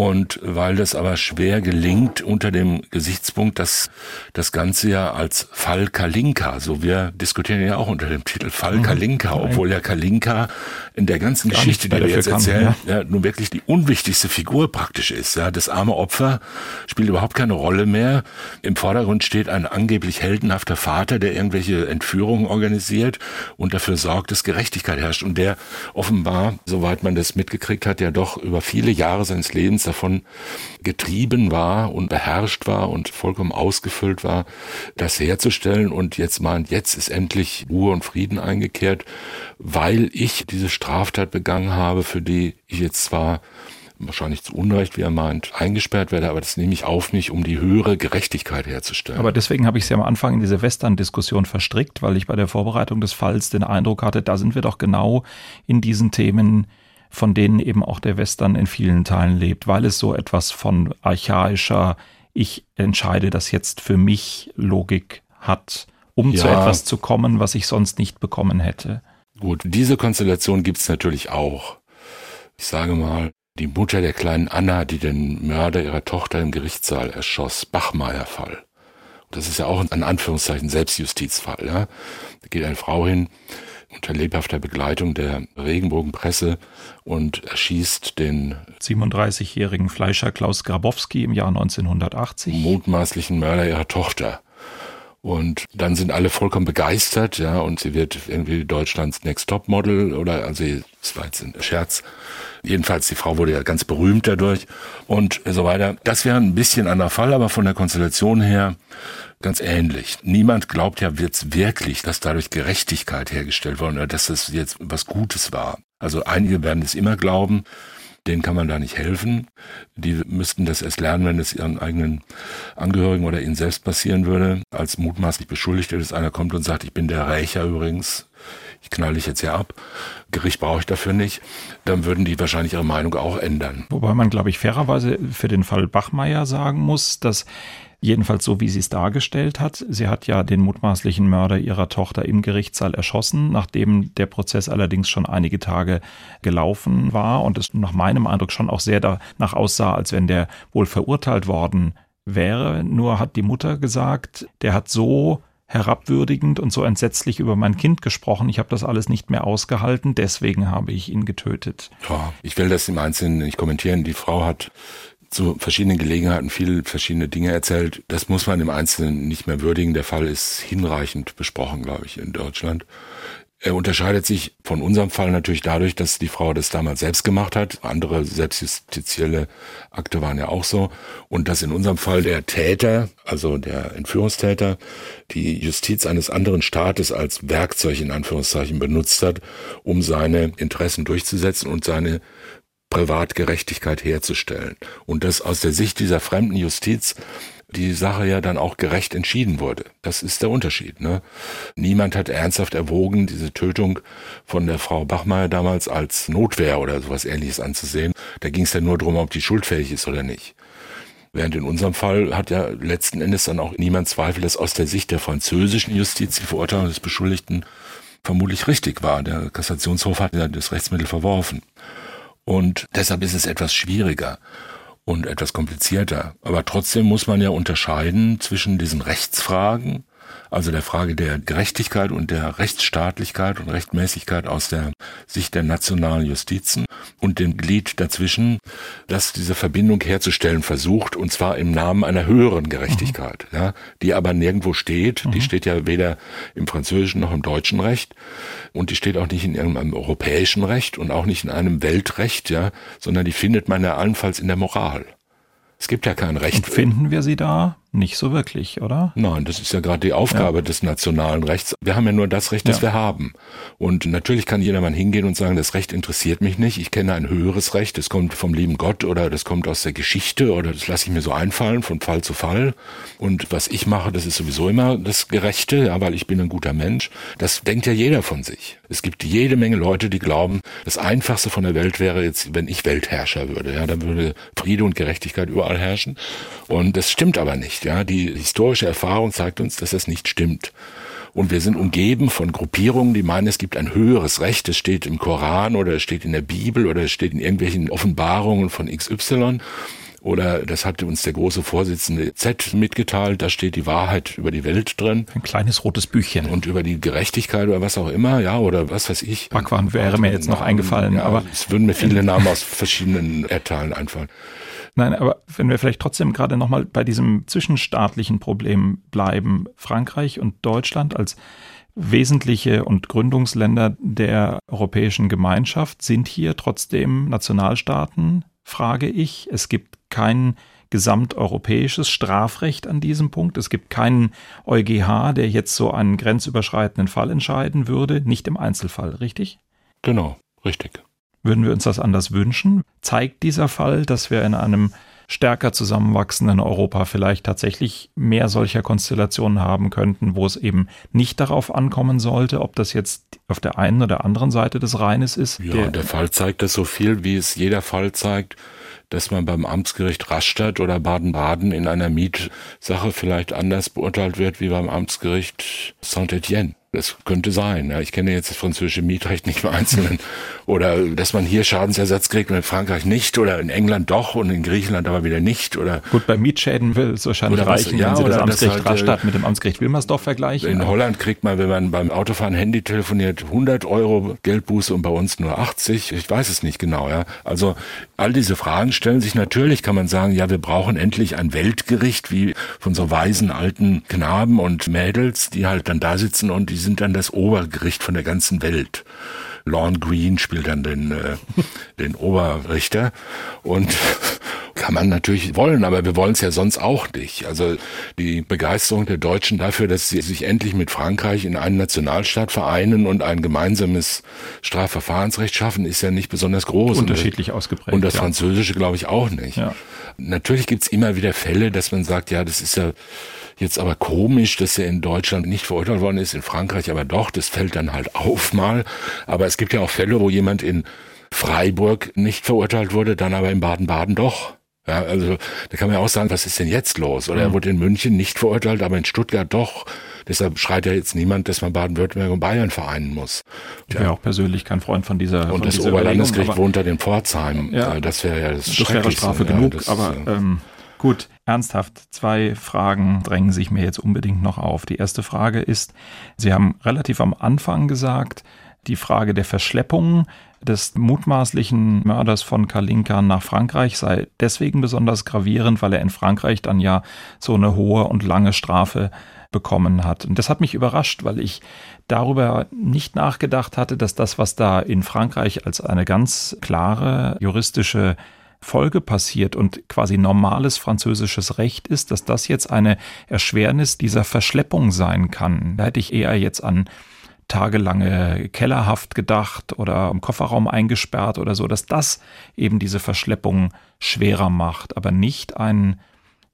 Und weil das aber schwer gelingt unter dem Gesichtspunkt, dass das Ganze ja als Fall Kalinka, so wir diskutieren ja auch unter dem Titel Fall mhm. Kalinka, obwohl ja Kalinka in der ganzen Geschichte, die wir jetzt erzählen, ja. ja. nun wirklich die unwichtigste Figur praktisch ist. Ja, das arme Opfer spielt überhaupt keine Rolle mehr. Im Vordergrund steht ein angeblich heldenhafter Vater, der irgendwelche Entführungen organisiert und dafür sorgt, dass Gerechtigkeit herrscht. Und der offenbar, soweit man das mitgekriegt hat, ja doch über viele Jahre seines Lebens davon getrieben war und beherrscht war und vollkommen ausgefüllt war, das herzustellen und jetzt meint, jetzt ist endlich Ruhe und Frieden eingekehrt, weil ich diese Straftat begangen habe, für die ich jetzt zwar wahrscheinlich zu Unrecht, wie er meint, eingesperrt werde, aber das nehme ich auf mich, um die höhere Gerechtigkeit herzustellen. Aber deswegen habe ich Sie am Anfang in diese Western-Diskussion verstrickt, weil ich bei der Vorbereitung des Falls den Eindruck hatte, da sind wir doch genau in diesen Themen von denen eben auch der Western in vielen Teilen lebt, weil es so etwas von archaischer, ich entscheide das jetzt für mich Logik hat, um ja. zu etwas zu kommen, was ich sonst nicht bekommen hätte. Gut, diese Konstellation gibt's natürlich auch. Ich sage mal, die Mutter der kleinen Anna, die den Mörder ihrer Tochter im Gerichtssaal erschoss, Bachmeier-Fall. Das ist ja auch ein Anführungszeichen Selbstjustizfall. Ja? Da geht eine Frau hin, unter lebhafter Begleitung der Regenbogenpresse und erschießt den 37-jährigen Fleischer Klaus Grabowski im Jahr 1980. Mutmaßlichen Mörder ihrer Tochter. Und dann sind alle vollkommen begeistert, ja, und sie wird irgendwie Deutschlands Next Top Model oder, also, das war jetzt ein Scherz. Jedenfalls, die Frau wurde ja ganz berühmt dadurch und so weiter. Das wäre ein bisschen anderer Fall, aber von der Konstellation her ganz ähnlich. Niemand glaubt ja jetzt wirklich, dass dadurch Gerechtigkeit hergestellt wurde oder dass das jetzt was Gutes war. Also einige werden es immer glauben, denen kann man da nicht helfen. Die müssten das erst lernen, wenn es ihren eigenen Angehörigen oder ihnen selbst passieren würde. Als mutmaßlich Beschuldigter, dass einer kommt und sagt, ich bin der Rächer übrigens, ich knall dich jetzt hier ab, Gericht brauche ich dafür nicht, dann würden die wahrscheinlich ihre Meinung auch ändern. Wobei man, glaube ich, fairerweise für den Fall Bachmeier sagen muss, dass Jedenfalls so, wie sie es dargestellt hat. Sie hat ja den mutmaßlichen Mörder ihrer Tochter im Gerichtssaal erschossen, nachdem der Prozess allerdings schon einige Tage gelaufen war und es nach meinem Eindruck schon auch sehr danach aussah, als wenn der wohl verurteilt worden wäre. Nur hat die Mutter gesagt, der hat so herabwürdigend und so entsetzlich über mein Kind gesprochen. Ich habe das alles nicht mehr ausgehalten, deswegen habe ich ihn getötet. Ja, ich will das im Einzelnen nicht kommentieren. Die Frau hat zu verschiedenen Gelegenheiten viele verschiedene Dinge erzählt. Das muss man im Einzelnen nicht mehr würdigen. Der Fall ist hinreichend besprochen, glaube ich, in Deutschland. Er unterscheidet sich von unserem Fall natürlich dadurch, dass die Frau das damals selbst gemacht hat. Andere selbstjustizielle Akte waren ja auch so. Und dass in unserem Fall der Täter, also der Entführungstäter, die Justiz eines anderen Staates als Werkzeug in Anführungszeichen benutzt hat, um seine Interessen durchzusetzen und seine Privatgerechtigkeit herzustellen. Und dass aus der Sicht dieser fremden Justiz die Sache ja dann auch gerecht entschieden wurde. Das ist der Unterschied. Ne? Niemand hat ernsthaft erwogen, diese Tötung von der Frau Bachmeier damals als Notwehr oder sowas ähnliches anzusehen. Da ging es ja nur darum, ob die schuldfähig ist oder nicht. Während in unserem Fall hat ja letzten Endes dann auch niemand Zweifel, dass aus der Sicht der französischen Justiz die Verurteilung des Beschuldigten vermutlich richtig war. Der Kassationshof hat ja das Rechtsmittel verworfen. Und deshalb ist es etwas schwieriger und etwas komplizierter. Aber trotzdem muss man ja unterscheiden zwischen diesen Rechtsfragen also der Frage der Gerechtigkeit und der Rechtsstaatlichkeit und Rechtmäßigkeit aus der Sicht der nationalen Justizen und dem Glied dazwischen, das diese Verbindung herzustellen versucht, und zwar im Namen einer höheren Gerechtigkeit, mhm. ja, die aber nirgendwo steht. Mhm. Die steht ja weder im französischen noch im deutschen Recht und die steht auch nicht in irgendeinem europäischen Recht und auch nicht in einem Weltrecht, ja, sondern die findet man ja allenfalls in der Moral. Es gibt ja kein Recht. Und finden wir sie da? Nicht so wirklich, oder? Nein, das ist ja gerade die Aufgabe ja. des nationalen Rechts. Wir haben ja nur das Recht, das ja. wir haben. Und natürlich kann jedermann hingehen und sagen, das Recht interessiert mich nicht. Ich kenne ein höheres Recht. Das kommt vom lieben Gott oder das kommt aus der Geschichte oder das lasse ich mir so einfallen von Fall zu Fall. Und was ich mache, das ist sowieso immer das Gerechte, ja, weil ich bin ein guter Mensch. Das denkt ja jeder von sich. Es gibt jede Menge Leute, die glauben, das Einfachste von der Welt wäre jetzt, wenn ich Weltherrscher würde. Ja, dann würde Friede und Gerechtigkeit überall herrschen. Und das stimmt aber nicht nicht. Ja, die historische Erfahrung zeigt uns, dass das nicht stimmt. Und wir sind umgeben von Gruppierungen, die meinen, es gibt ein höheres Recht. Es steht im Koran oder es steht in der Bibel oder es steht in irgendwelchen Offenbarungen von XY. Oder das hatte uns der große Vorsitzende Z mitgeteilt, da steht die Wahrheit über die Welt drin. Ein kleines rotes Büchchen. Und über die Gerechtigkeit oder was auch immer, ja, oder was weiß ich. Backwaren wäre mir jetzt noch eingefallen, ja, aber. Es würden mir viele Namen aus verschiedenen Erdteilen einfallen. Nein, aber wenn wir vielleicht trotzdem gerade nochmal bei diesem zwischenstaatlichen Problem bleiben, Frankreich und Deutschland als wesentliche und Gründungsländer der Europäischen Gemeinschaft sind hier trotzdem Nationalstaaten, frage ich. Es gibt kein gesamteuropäisches Strafrecht an diesem Punkt. Es gibt keinen EuGH, der jetzt so einen grenzüberschreitenden Fall entscheiden würde, nicht im Einzelfall, richtig? Genau, richtig. Würden wir uns das anders wünschen? Zeigt dieser Fall, dass wir in einem stärker zusammenwachsenden Europa vielleicht tatsächlich mehr solcher Konstellationen haben könnten, wo es eben nicht darauf ankommen sollte, ob das jetzt auf der einen oder anderen Seite des Rheines ist. Ja, der, der Fall zeigt das so viel, wie es jeder Fall zeigt, dass man beim Amtsgericht Rastatt oder Baden-Baden in einer Mietsache vielleicht anders beurteilt wird wie beim Amtsgericht Saint-Étienne. Das könnte sein. Ja. Ich kenne jetzt das französische Mietrecht nicht im Einzelnen. Oder dass man hier Schadensersatz kriegt und in Frankreich nicht oder in England doch und in Griechenland aber wieder nicht. Oder Gut, bei Mietschäden will es wahrscheinlich oder reichen, was, ja, wenn Sie das Amtsgericht das halt, Rastatt mit dem Amtsgericht Wilmersdorf vergleichen. In Holland kriegt man, wenn man beim Autofahren Handy telefoniert, 100 Euro Geldbuße und bei uns nur 80. Ich weiß es nicht genau. Ja. Also all diese Fragen stellen sich natürlich, kann man sagen, ja, wir brauchen endlich ein Weltgericht wie von so weisen alten Knaben und Mädels, die halt dann da sitzen und die sind dann das Obergericht von der ganzen Welt. Lorne Green spielt dann den, äh, den Oberrichter und kann man natürlich wollen, aber wir wollen es ja sonst auch nicht. Also die Begeisterung der Deutschen dafür, dass sie sich endlich mit Frankreich in einen Nationalstaat vereinen und ein gemeinsames Strafverfahrensrecht schaffen, ist ja nicht besonders groß. Unterschiedlich ausgeprägt. Und das ja. Französische glaube ich auch nicht. Ja. Natürlich gibt's immer wieder Fälle, dass man sagt, ja, das ist ja Jetzt aber komisch, dass er in Deutschland nicht verurteilt worden ist, in Frankreich aber doch. Das fällt dann halt auf mal. Aber es gibt ja auch Fälle, wo jemand in Freiburg nicht verurteilt wurde, dann aber in Baden-Baden doch. Ja, also da kann man ja auch sagen, was ist denn jetzt los? Oder mhm. er wurde in München nicht verurteilt, aber in Stuttgart doch. Deshalb schreit ja jetzt niemand, dass man Baden-Württemberg und Bayern vereinen muss. Ich bin ja auch persönlich kein Freund von dieser Und von das dieser Oberlandesgericht wohnt da in Pforzheim. Ja, das wäre ja das, das wäre Strafe ja, genug, aber ähm, gut, ernsthaft, zwei Fragen drängen sich mir jetzt unbedingt noch auf. Die erste Frage ist, Sie haben relativ am Anfang gesagt, die Frage der Verschleppung des mutmaßlichen Mörders von Kalinka nach Frankreich sei deswegen besonders gravierend, weil er in Frankreich dann ja so eine hohe und lange Strafe bekommen hat. Und das hat mich überrascht, weil ich darüber nicht nachgedacht hatte, dass das, was da in Frankreich als eine ganz klare juristische Folge passiert und quasi normales französisches Recht ist, dass das jetzt eine Erschwernis dieser Verschleppung sein kann. Da hätte ich eher jetzt an tagelange Kellerhaft gedacht oder im Kofferraum eingesperrt oder so, dass das eben diese Verschleppung schwerer macht, aber nicht ein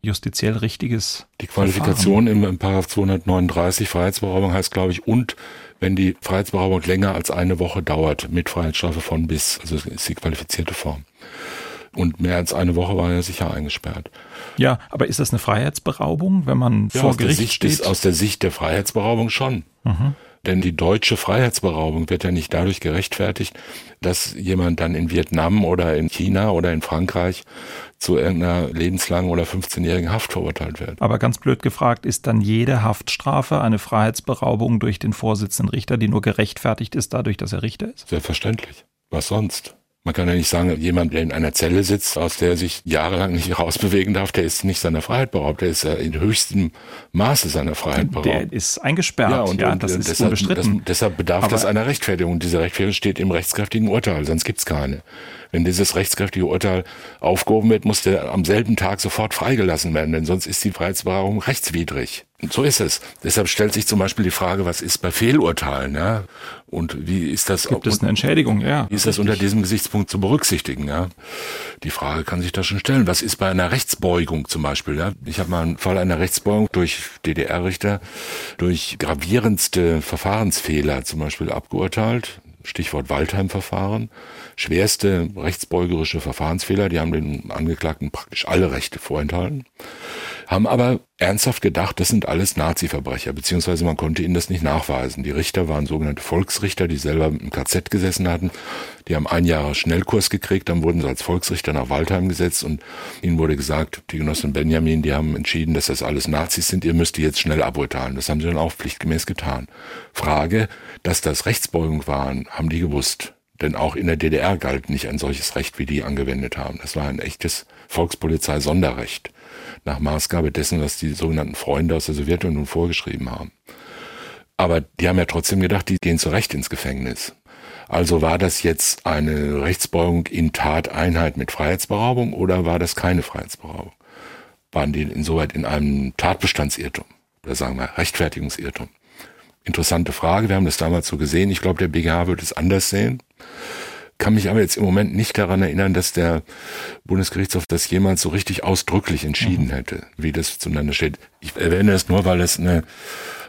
justiziell richtiges. Die Qualifikation Verfahren. im, im 239 Freiheitsberaubung heißt, glaube ich, und wenn die Freiheitsberaubung länger als eine Woche dauert, mit Freiheitsstrafe von bis, also ist die qualifizierte Form. Und mehr als eine Woche war er sicher eingesperrt. Ja, aber ist das eine Freiheitsberaubung, wenn man ja, vor Gericht steht? Ist, aus der Sicht der Freiheitsberaubung schon. Mhm. Denn die deutsche Freiheitsberaubung wird ja nicht dadurch gerechtfertigt, dass jemand dann in Vietnam oder in China oder in Frankreich zu irgendeiner lebenslangen oder 15-jährigen Haft verurteilt wird. Aber ganz blöd gefragt, ist dann jede Haftstrafe eine Freiheitsberaubung durch den Vorsitzenden Richter, die nur gerechtfertigt ist dadurch, dass er Richter ist? Selbstverständlich. Was sonst? Man kann ja nicht sagen, jemand, der in einer Zelle sitzt, aus der er sich jahrelang nicht rausbewegen darf, der ist nicht seiner Freiheit beraubt, der ist ja in höchstem Maße seiner Freiheit beraubt. Der ist eingesperrt, ja, und, ja und, das ist deshalb, unbestritten. Das, deshalb bedarf Aber das einer Rechtfertigung. Diese Rechtfertigung steht im rechtskräftigen Urteil, sonst gibt's keine. Wenn dieses rechtskräftige Urteil aufgehoben wird, muss der am selben Tag sofort freigelassen werden, denn sonst ist die Freiheitsberaubung rechtswidrig. Und so ist es. Deshalb stellt sich zum Beispiel die Frage, was ist bei Fehlurteilen? Ja? Und wie ist das? Gibt es eine Entschädigung? Ja. Wie ist das unter diesem Gesichtspunkt zu berücksichtigen? Ja? Die Frage kann sich da schon stellen. Was ist bei einer Rechtsbeugung zum Beispiel? Ja? Ich habe mal einen Fall einer Rechtsbeugung durch DDR-Richter durch gravierendste Verfahrensfehler zum Beispiel abgeurteilt. Stichwort Waldheim-Verfahren. Schwerste rechtsbeugerische Verfahrensfehler, die haben den Angeklagten praktisch alle Rechte vorenthalten haben aber ernsthaft gedacht, das sind alles Nazi-Verbrecher, beziehungsweise man konnte ihnen das nicht nachweisen. Die Richter waren sogenannte Volksrichter, die selber im KZ gesessen hatten. Die haben ein Jahr Schnellkurs gekriegt, dann wurden sie als Volksrichter nach Waldheim gesetzt und ihnen wurde gesagt, die Genossen Benjamin, die haben entschieden, dass das alles Nazis sind, ihr müsst die jetzt schnell aburteilen. Das haben sie dann auch pflichtgemäß getan. Frage, dass das Rechtsbeugung waren, haben die gewusst. Denn auch in der DDR galt nicht ein solches Recht, wie die angewendet haben. Das war ein echtes Volkspolizei-Sonderrecht nach Maßgabe dessen, was die sogenannten Freunde aus der Sowjetunion vorgeschrieben haben. Aber die haben ja trotzdem gedacht, die gehen zu Recht ins Gefängnis. Also war das jetzt eine Rechtsbeugung in Tateinheit mit Freiheitsberaubung oder war das keine Freiheitsberaubung? Waren die insoweit in einem Tatbestandsirrtum oder sagen wir Rechtfertigungsirrtum? Interessante Frage. Wir haben das damals so gesehen. Ich glaube, der BGH wird es anders sehen kann mich aber jetzt im Moment nicht daran erinnern, dass der Bundesgerichtshof das jemals so richtig ausdrücklich entschieden mhm. hätte, wie das zueinander steht. Ich erwähne es nur, weil es eine,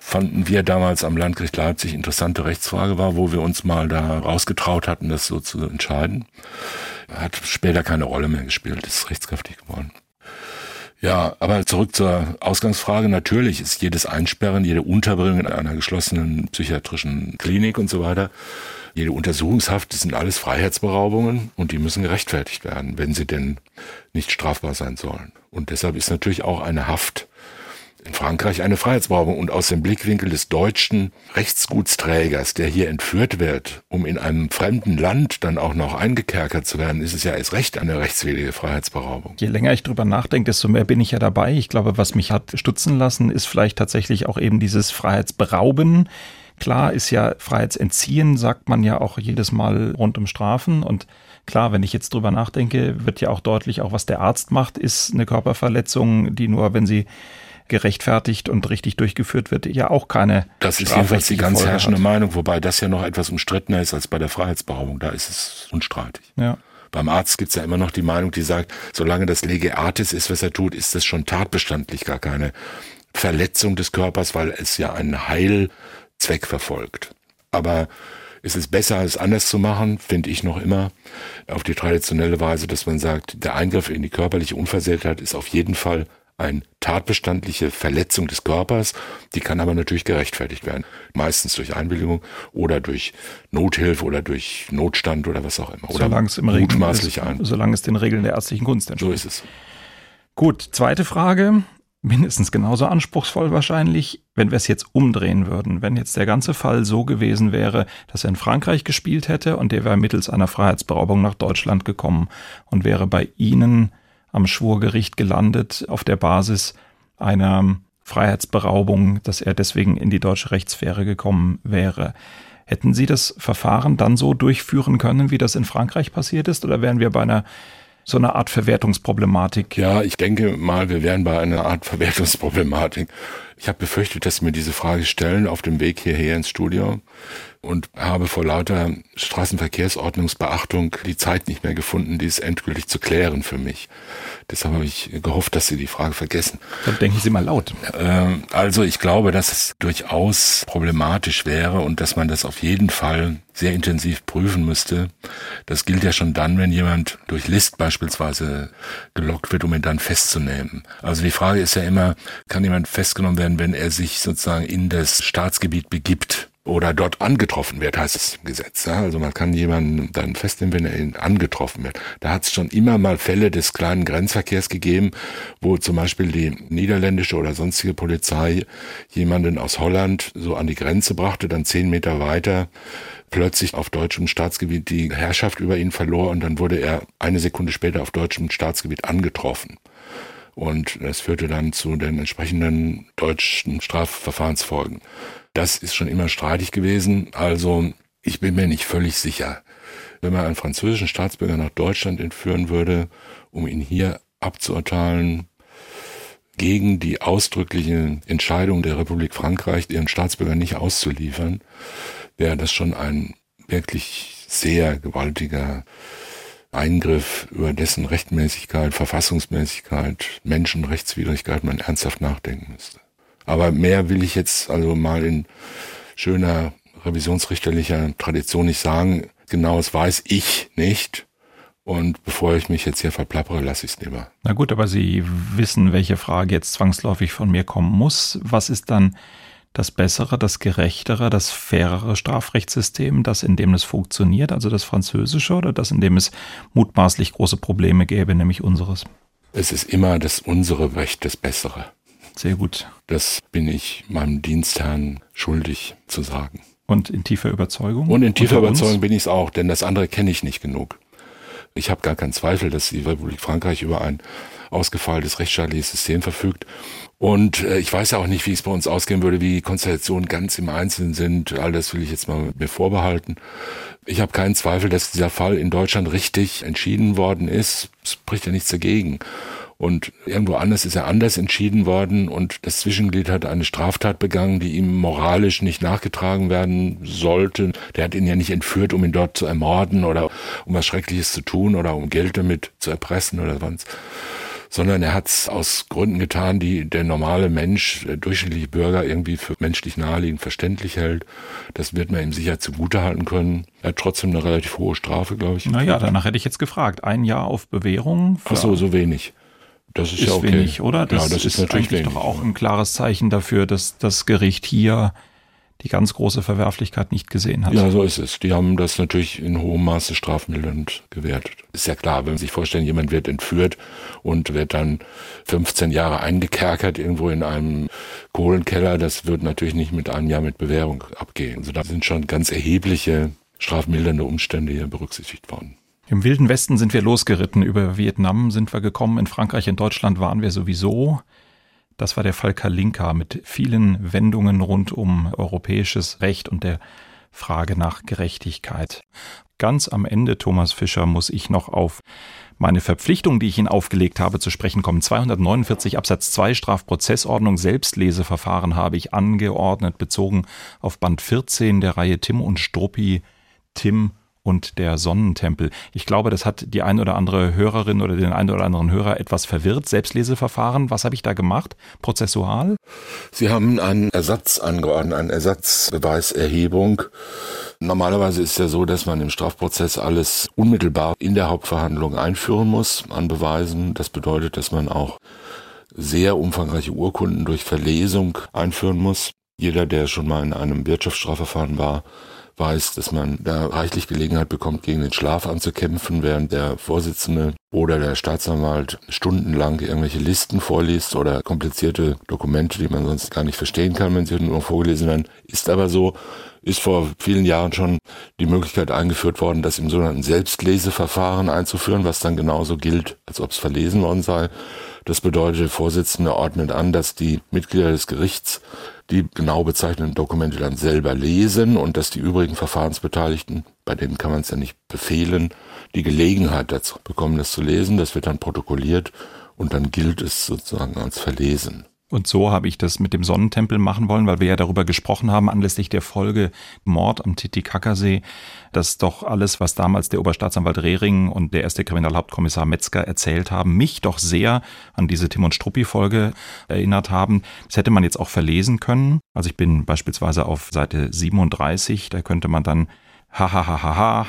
fanden wir damals am Landgericht Leipzig interessante Rechtsfrage war, wo wir uns mal da rausgetraut hatten, das so zu entscheiden. Hat später keine Rolle mehr gespielt, ist rechtskräftig geworden. Ja, aber zurück zur Ausgangsfrage. Natürlich ist jedes Einsperren, jede Unterbringung in einer geschlossenen psychiatrischen Klinik und so weiter jede Untersuchungshaft, das sind alles Freiheitsberaubungen und die müssen gerechtfertigt werden, wenn sie denn nicht strafbar sein sollen. Und deshalb ist natürlich auch eine Haft in Frankreich eine Freiheitsberaubung. Und aus dem Blickwinkel des deutschen Rechtsgutsträgers, der hier entführt wird, um in einem fremden Land dann auch noch eingekerkert zu werden, ist es ja erst recht eine rechtswidrige Freiheitsberaubung. Je länger ich drüber nachdenke, desto mehr bin ich ja dabei. Ich glaube, was mich hat stutzen lassen, ist vielleicht tatsächlich auch eben dieses Freiheitsberauben Klar ist ja Freiheitsentziehen, sagt man ja auch jedes Mal rund um Strafen. Und klar, wenn ich jetzt drüber nachdenke, wird ja auch deutlich, auch was der Arzt macht, ist eine Körperverletzung, die nur, wenn sie gerechtfertigt und richtig durchgeführt wird, ja auch keine. Das ist jedenfalls die ganz Folge herrschende hat. Meinung, wobei das ja noch etwas umstrittener ist als bei der Freiheitsberaubung. Da ist es unstreitig. Ja. Beim Arzt gibt's ja immer noch die Meinung, die sagt, solange das Lege Artis ist, was er tut, ist das schon tatbestandlich gar keine Verletzung des Körpers, weil es ja einen Heilzweck verfolgt. Aber es ist besser, es anders zu machen, finde ich noch immer, auf die traditionelle Weise, dass man sagt, der Eingriff in die körperliche Unversehrtheit ist auf jeden Fall eine tatbestandliche Verletzung des Körpers, die kann aber natürlich gerechtfertigt werden. Meistens durch Einwilligung oder durch Nothilfe oder durch Notstand oder was auch immer. Oder solange es im Regeln ist, solange es den Regeln der ärztlichen Kunst entspricht. So ist es. Gut, zweite Frage mindestens genauso anspruchsvoll wahrscheinlich, wenn wir es jetzt umdrehen würden. Wenn jetzt der ganze Fall so gewesen wäre, dass er in Frankreich gespielt hätte und der wäre mittels einer Freiheitsberaubung nach Deutschland gekommen und wäre bei Ihnen am Schwurgericht gelandet auf der Basis einer Freiheitsberaubung, dass er deswegen in die deutsche Rechtssphäre gekommen wäre. Hätten Sie das Verfahren dann so durchführen können, wie das in Frankreich passiert ist, oder wären wir bei einer so eine Art Verwertungsproblematik. Ja, ich denke mal, wir wären bei einer Art Verwertungsproblematik. Ich habe befürchtet, dass Sie mir diese Frage stellen auf dem Weg hierher ins Studio und habe vor lauter Straßenverkehrsordnungsbeachtung die Zeit nicht mehr gefunden, dies endgültig zu klären für mich. Deshalb habe ich gehofft, dass Sie die Frage vergessen. Dann denken Sie mal laut. Ähm, also ich glaube, dass es durchaus problematisch wäre und dass man das auf jeden Fall sehr intensiv prüfen müsste. Das gilt ja schon dann, wenn jemand durch List beispielsweise gelockt wird, um ihn dann festzunehmen. Also die Frage ist ja immer, kann jemand festgenommen werden, wenn er sich sozusagen in das Staatsgebiet begibt? oder dort angetroffen wird, heißt es im Gesetz. Ja? Also man kann jemanden dann festnehmen, wenn er ihn angetroffen wird. Da hat es schon immer mal Fälle des kleinen Grenzverkehrs gegeben, wo zum Beispiel die niederländische oder sonstige Polizei jemanden aus Holland so an die Grenze brachte, dann zehn Meter weiter plötzlich auf deutschem Staatsgebiet die Herrschaft über ihn verlor und dann wurde er eine Sekunde später auf deutschem Staatsgebiet angetroffen. Und das führte dann zu den entsprechenden deutschen Strafverfahrensfolgen. Das ist schon immer streitig gewesen. Also ich bin mir nicht völlig sicher. Wenn man einen französischen Staatsbürger nach Deutschland entführen würde, um ihn hier abzuurteilen, gegen die ausdrückliche Entscheidung der Republik Frankreich, ihren Staatsbürger nicht auszuliefern, wäre das schon ein wirklich sehr gewaltiger Eingriff, über dessen Rechtmäßigkeit, Verfassungsmäßigkeit, Menschenrechtswidrigkeit man ernsthaft nachdenken müsste. Aber mehr will ich jetzt also mal in schöner revisionsrichterlicher Tradition nicht sagen. Genaues weiß ich nicht. Und bevor ich mich jetzt hier verplappere, lasse ich es lieber. Na gut, aber Sie wissen, welche Frage jetzt zwangsläufig von mir kommen muss. Was ist dann das bessere, das gerechtere, das fairere Strafrechtssystem, das in dem es funktioniert, also das französische, oder das in dem es mutmaßlich große Probleme gäbe, nämlich unseres? Es ist immer das unsere Recht, das bessere. Sehr gut. Das bin ich meinem Dienstherrn schuldig zu sagen. Und in tiefer Überzeugung? Und in tiefer Überzeugung bin ich es auch, denn das andere kenne ich nicht genug. Ich habe gar keinen Zweifel, dass die Republik Frankreich über ein ausgefeiltes rechtsstaatliches System verfügt. Und äh, ich weiß ja auch nicht, wie es bei uns ausgehen würde, wie die Konstellationen ganz im Einzelnen sind. All das will ich jetzt mal mir vorbehalten. Ich habe keinen Zweifel, dass dieser Fall in Deutschland richtig entschieden worden ist. Es spricht ja nichts dagegen. Und irgendwo anders ist er anders entschieden worden und das Zwischenglied hat eine Straftat begangen, die ihm moralisch nicht nachgetragen werden sollte. Der hat ihn ja nicht entführt, um ihn dort zu ermorden oder um was Schreckliches zu tun oder um Geld damit zu erpressen oder was sondern er hat es aus Gründen getan, die der normale Mensch, der durchschnittliche Bürger irgendwie für menschlich naheliegend verständlich hält. Das wird man ihm sicher zugutehalten können. Er hat trotzdem eine relativ hohe Strafe, glaube ich. Naja, danach hätte ich jetzt gefragt. Ein Jahr auf Bewährung? Ach so, so wenig. Das ist, ist ja okay. wenig, oder? Das, ja, das ist, ist natürlich wenig, doch auch ein klares Zeichen dafür, dass das Gericht hier die ganz große Verwerflichkeit nicht gesehen hat. Ja, so ist es. Die haben das natürlich in hohem Maße strafmildernd gewertet. Ist ja klar, wenn Sie sich vorstellen, jemand wird entführt und wird dann 15 Jahre eingekerkert irgendwo in einem Kohlenkeller, das wird natürlich nicht mit einem Jahr mit Bewährung abgehen. Also da sind schon ganz erhebliche strafmildernde Umstände hier berücksichtigt worden. Im Wilden Westen sind wir losgeritten, über Vietnam sind wir gekommen, in Frankreich, in Deutschland waren wir sowieso. Das war der Fall Kalinka mit vielen Wendungen rund um europäisches Recht und der Frage nach Gerechtigkeit. Ganz am Ende, Thomas Fischer, muss ich noch auf meine Verpflichtung, die ich Ihnen aufgelegt habe, zu sprechen kommen. 249 Absatz 2 Strafprozessordnung Selbstleseverfahren habe ich angeordnet, bezogen auf Band 14 der Reihe Tim und Struppi. Tim und der Sonnentempel. Ich glaube, das hat die ein oder andere Hörerin oder den einen oder anderen Hörer etwas verwirrt. Selbstleseverfahren, was habe ich da gemacht? Prozessual? Sie haben einen Ersatz angeordnet, eine Ersatzbeweiserhebung. Normalerweise ist ja so, dass man im Strafprozess alles unmittelbar in der Hauptverhandlung einführen muss an Beweisen. Das bedeutet, dass man auch sehr umfangreiche Urkunden durch Verlesung einführen muss. Jeder, der schon mal in einem Wirtschaftsstrafverfahren war, weiß, dass man da reichlich Gelegenheit bekommt, gegen den Schlaf anzukämpfen, während der Vorsitzende oder der Staatsanwalt stundenlang irgendwelche Listen vorliest oder komplizierte Dokumente, die man sonst gar nicht verstehen kann, wenn sie nur vorgelesen werden. Ist aber so, ist vor vielen Jahren schon die Möglichkeit eingeführt worden, das im sogenannten Selbstleseverfahren einzuführen, was dann genauso gilt, als ob es verlesen worden sei. Das bedeutet, der Vorsitzende ordnet an, dass die Mitglieder des Gerichts die genau bezeichneten Dokumente dann selber lesen und dass die übrigen Verfahrensbeteiligten, bei denen kann man es ja nicht befehlen, die Gelegenheit dazu bekommen, das zu lesen. Das wird dann protokolliert und dann gilt es sozusagen als verlesen. Und so habe ich das mit dem Sonnentempel machen wollen, weil wir ja darüber gesprochen haben, anlässlich der Folge Mord am Titicacasee, dass doch alles, was damals der Oberstaatsanwalt Rehring und der erste Kriminalhauptkommissar Metzger erzählt haben, mich doch sehr an diese Tim und Struppi-Folge erinnert haben. Das hätte man jetzt auch verlesen können. Also ich bin beispielsweise auf Seite 37, da könnte man dann ha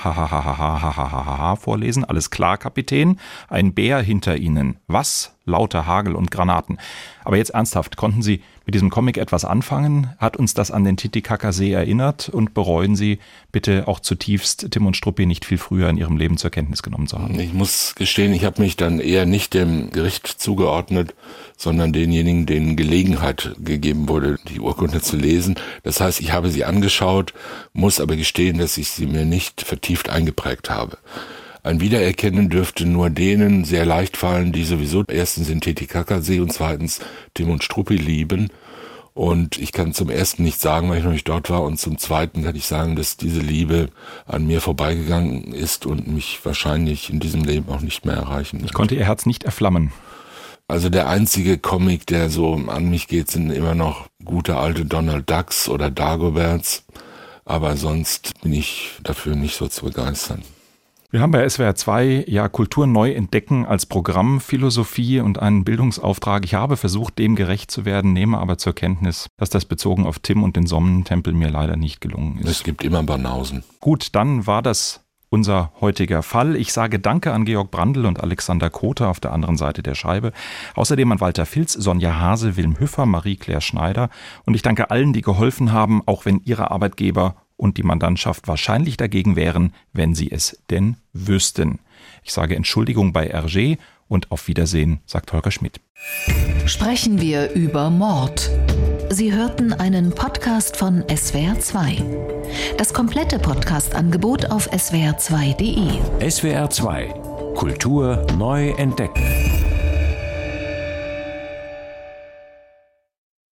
vorlesen. Alles klar, Kapitän. Ein Bär hinter Ihnen. Was? Lauter Hagel und Granaten. Aber jetzt ernsthaft, konnten Sie mit diesem Comic etwas anfangen? Hat uns das an den Titicacasee erinnert? Und bereuen Sie bitte auch zutiefst, Tim und Struppi nicht viel früher in Ihrem Leben zur Kenntnis genommen zu haben? Ich muss gestehen, ich habe mich dann eher nicht dem Gericht zugeordnet, sondern denjenigen, denen Gelegenheit gegeben wurde, die Urkunde zu lesen. Das heißt, ich habe sie angeschaut, muss aber gestehen, dass ich sie mir nicht vertieft eingeprägt habe. Ein Wiedererkennen dürfte nur denen sehr leicht fallen, die sowieso erstens den Titicacasee und zweitens Tim und Struppi lieben. Und ich kann zum ersten nicht sagen, weil ich noch nicht dort war. Und zum zweiten kann ich sagen, dass diese Liebe an mir vorbeigegangen ist und mich wahrscheinlich in diesem Leben auch nicht mehr erreichen wird. Ich konnte ihr Herz nicht erflammen. Also der einzige Comic, der so an mich geht, sind immer noch gute alte Donald Ducks oder Dagoberts. Aber sonst bin ich dafür nicht so zu begeistern. Wir haben bei SWR 2 ja Kultur neu entdecken als Programm, Philosophie und einen Bildungsauftrag. Ich habe versucht, dem gerecht zu werden, nehme aber zur Kenntnis, dass das bezogen auf Tim und den Sonnentempel mir leider nicht gelungen ist. Es gibt immer Banausen. Gut, dann war das unser heutiger Fall. Ich sage Danke an Georg Brandl und Alexander Kother auf der anderen Seite der Scheibe. Außerdem an Walter Filz, Sonja Hase, Wilm Hüffer, Marie-Claire Schneider. Und ich danke allen, die geholfen haben, auch wenn ihre Arbeitgeber und die Mandantschaft wahrscheinlich dagegen wären, wenn sie es denn wüssten. Ich sage Entschuldigung bei RG und auf Wiedersehen, sagt Holger Schmidt. Sprechen wir über Mord. Sie hörten einen Podcast von SWR2. Das komplette Podcast-Angebot auf swr2.de. SWR2 Kultur neu entdecken.